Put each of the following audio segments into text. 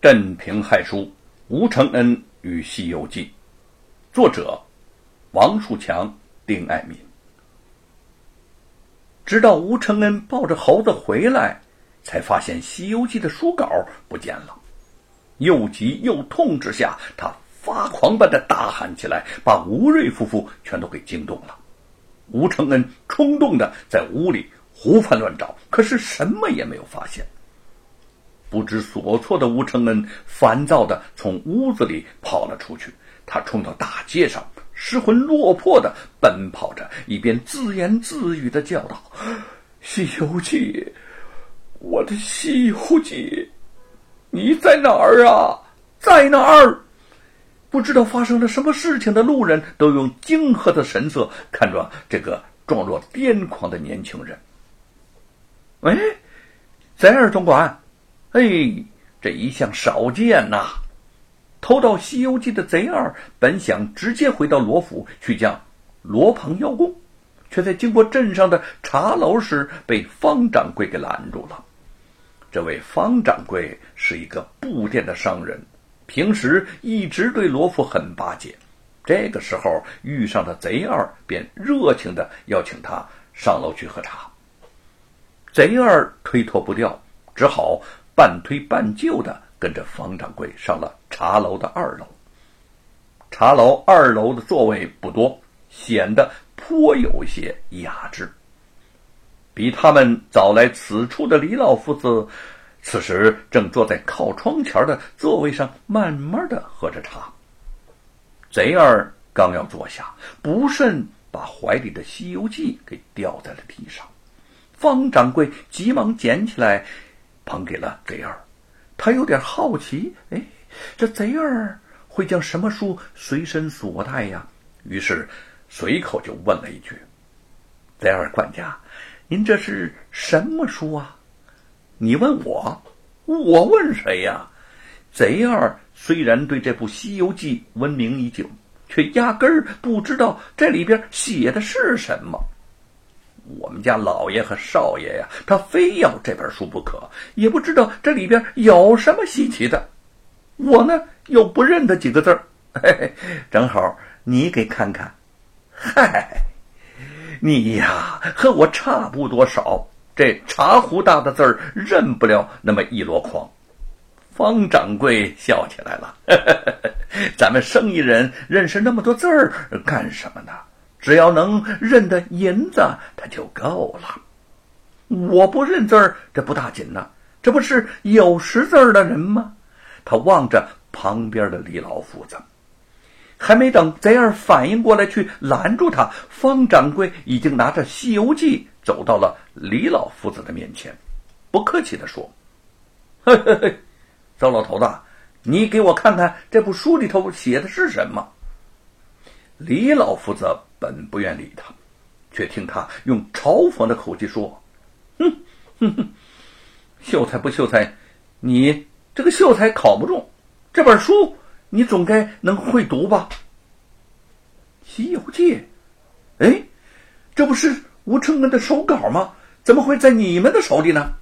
镇平害书，吴承恩与《西游记》，作者王树强、丁爱民。直到吴承恩抱着猴子回来，才发现《西游记》的书稿不见了。又急又痛之下，他发狂般的大喊起来，把吴瑞夫妇全都给惊动了。吴承恩冲动的在屋里胡翻乱找，可是什么也没有发现。不知所措的吴承恩烦躁的从屋子里跑了出去，他冲到大街上，失魂落魄的奔跑着，一边自言自语的叫道：“西游记，我的西游记，你在哪儿啊？在哪儿？”不知道发生了什么事情的路人都用惊愕的神色看着这个状若癫狂的年轻人。喂，在二总管。哎，这一向少见呐！偷盗《西游记》的贼二本想直接回到罗府去将罗鹏邀功，却在经过镇上的茶楼时被方掌柜给拦住了。这位方掌柜是一个布店的商人，平时一直对罗府很巴结。这个时候遇上了贼二，便热情的邀请他上楼去喝茶。贼二推脱不掉，只好。半推半就的跟着方掌柜上了茶楼的二楼。茶楼二楼的座位不多，显得颇有些雅致。比他们早来此处的李老夫子，此时正坐在靠窗前的座位上，慢慢的喝着茶。贼儿刚要坐下，不慎把怀里的《西游记》给掉在了地上。方掌柜急忙捡起来。捧给了贼儿，他有点好奇，哎，这贼儿会将什么书随身所带呀？于是随口就问了一句：“贼儿管家，您这是什么书啊？”你问我，我问谁呀？贼儿虽然对这部《西游记》闻名已久，却压根儿不知道这里边写的是什么。我们家老爷和少爷呀，他非要这本书不可，也不知道这里边有什么稀奇的。我呢又不认得几个字儿，嘿嘿，正好你给看看。嗨，你呀和我差不多少，这茶壶大的字儿认不了那么一箩筐。方掌柜笑起来了，咱们生意人认识那么多字儿干什么呢？只要能认得银子，他就够了。我不认字儿，这不大紧呐。这不是有识字儿的人吗？他望着旁边的李老夫子，还没等贼儿反应过来去拦住他，方掌柜已经拿着《西游记》走到了李老夫子的面前，不客气地说：“嘿嘿嘿，糟老头子，你给我看看这部书里头写的是什么。”李老夫子。本不愿理他，却听他用嘲讽的口气说：“哼哼哼，秀才不秀才，你这个秀才考不中，这本书你总该能会读吧？《西游记》，哎，这不是吴承恩的手稿吗？怎么会在你们的手里呢？”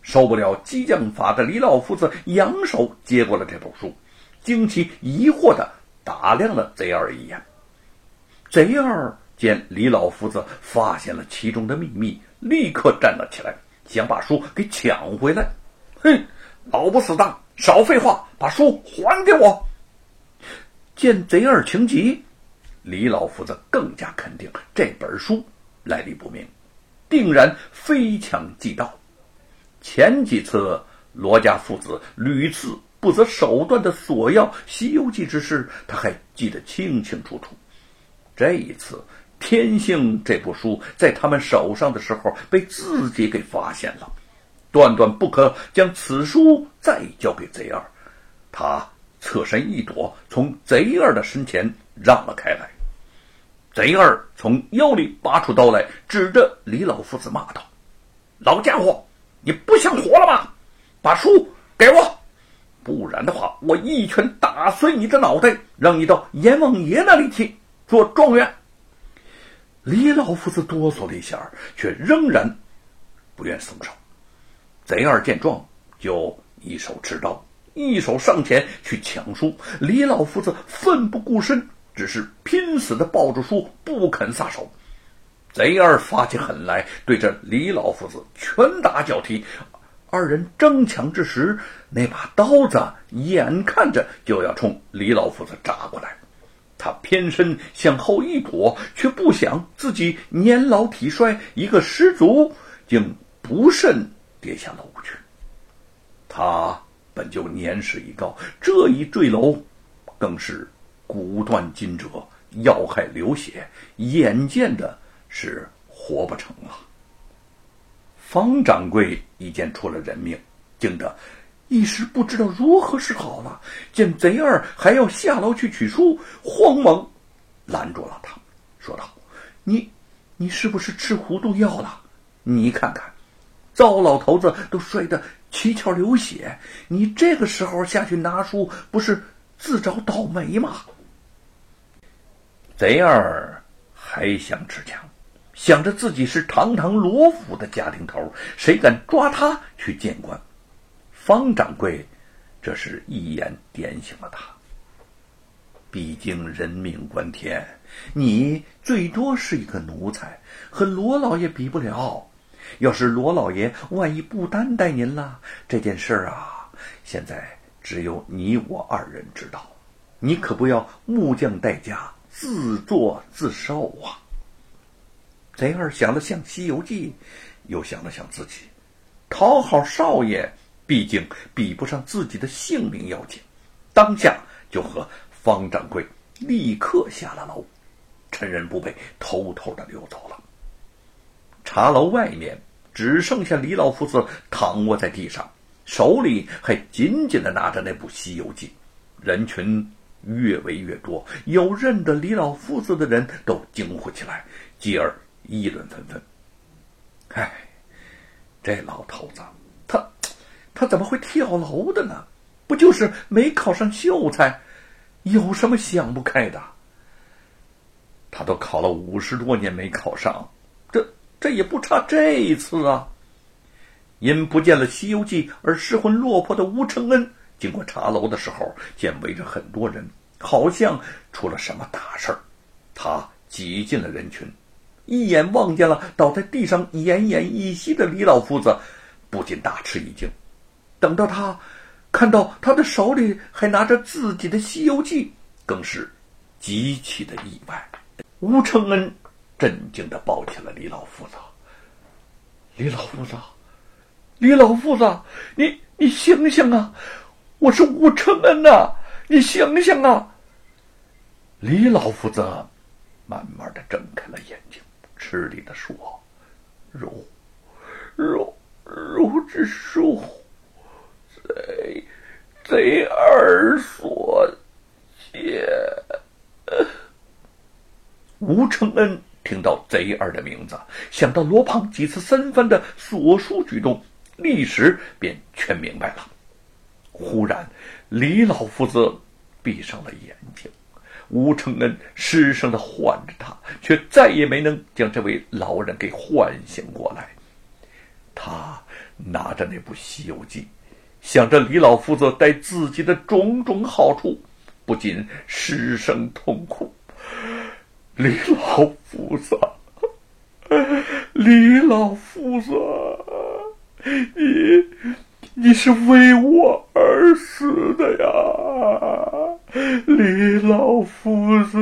受不了激将法的李老夫子扬手接过了这本书，惊奇疑惑的打量了贼儿一眼。贼二见李老夫子发现了其中的秘密，立刻站了起来，想把书给抢回来。哼，老不死的，少废话，把书还给我！见贼二情急，李老夫子更加肯定这本书来历不明，定然非抢即盗。前几次罗家父子屡次不择手段的索要《西游记》之事，他还记得清清楚楚。这一次，天性这部书在他们手上的时候被自己给发现了，断断不可将此书再交给贼二。他侧身一躲，从贼二的身前让了开来。贼二从腰里拔出刀来，指着李老夫子骂道：“老家伙，你不想活了吗？把书给我，不然的话，我一拳打碎你的脑袋，让你到阎王爷那里去。”做状元，李老夫子哆嗦了一下，却仍然不愿松手。贼二见状，就一手持刀，一手上前去抢书。李老夫子奋不顾身，只是拼死的抱住书，不肯撒手。贼二发起狠来，对着李老夫子拳打脚踢。二人争抢之时，那把刀子眼看着就要冲李老夫子扎过来，他偏身向后一躲，却不想自己年老体衰，一个失足，竟不慎跌下楼去。他本就年事已高，这一坠楼，更是骨断筋折，要害流血，眼见的。是活不成了。方掌柜一见出了人命，惊得一时不知道如何是好了。见贼二还要下楼去取书，慌忙拦住了他，说道：“你，你是不是吃糊涂药了？你看看，糟老头子都摔得七窍流血，你这个时候下去拿书，不是自找倒霉吗？”贼二还想持枪。想着自己是堂堂罗府的家庭头，谁敢抓他去见官？方掌柜这是一眼点醒了他。毕竟人命关天，你最多是一个奴才，和罗老爷比不了。要是罗老爷万一不担待您了，这件事儿啊，现在只有你我二人知道。你可不要木匠代家，自作自受啊！贼儿想了想《西游记》，又想了想自己，讨好少爷，毕竟比不上自己的性命要紧。当下就和方掌柜立刻下了楼，趁人不备，偷偷的溜走了。茶楼外面只剩下李老夫子躺卧在地上，手里还紧紧的拿着那部《西游记》。人群越围越多，有认得李老夫子的人都惊呼起来，继而。议论纷纷。唉，这老头子，他他怎么会跳楼的呢？不就是没考上秀才，有什么想不开的？他都考了五十多年没考上，这这也不差这一次啊！因不见了《西游记》而失魂落魄的吴承恩，经过茶楼的时候，见围着很多人，好像出了什么大事儿，他挤进了人群。一眼望见了倒在地上奄奄一息的李老夫子，不禁大吃一惊。等到他看到他的手里还拿着自己的《西游记》，更是极其的意外。吴承恩震惊的抱起了李老夫子：“李老夫子，李老夫子，你你醒醒啊！我是吴承恩呐，你醒醒啊！”李老夫子慢慢的睁开了眼睛。吃力的说：“如如如之书，贼贼儿所见。”吴承恩。听到贼儿的名字，想到罗胖几次三番的所述举动，立时便全明白了。忽然，李老夫子闭上了眼睛。吴承恩。失声的唤着他，却再也没能将这位老人给唤醒过来。他拿着那部《西游记》，想着李老夫子待自己的种种好处，不禁失声痛哭。李老夫子，李老夫子，你。你是为我而死的呀，李老夫子。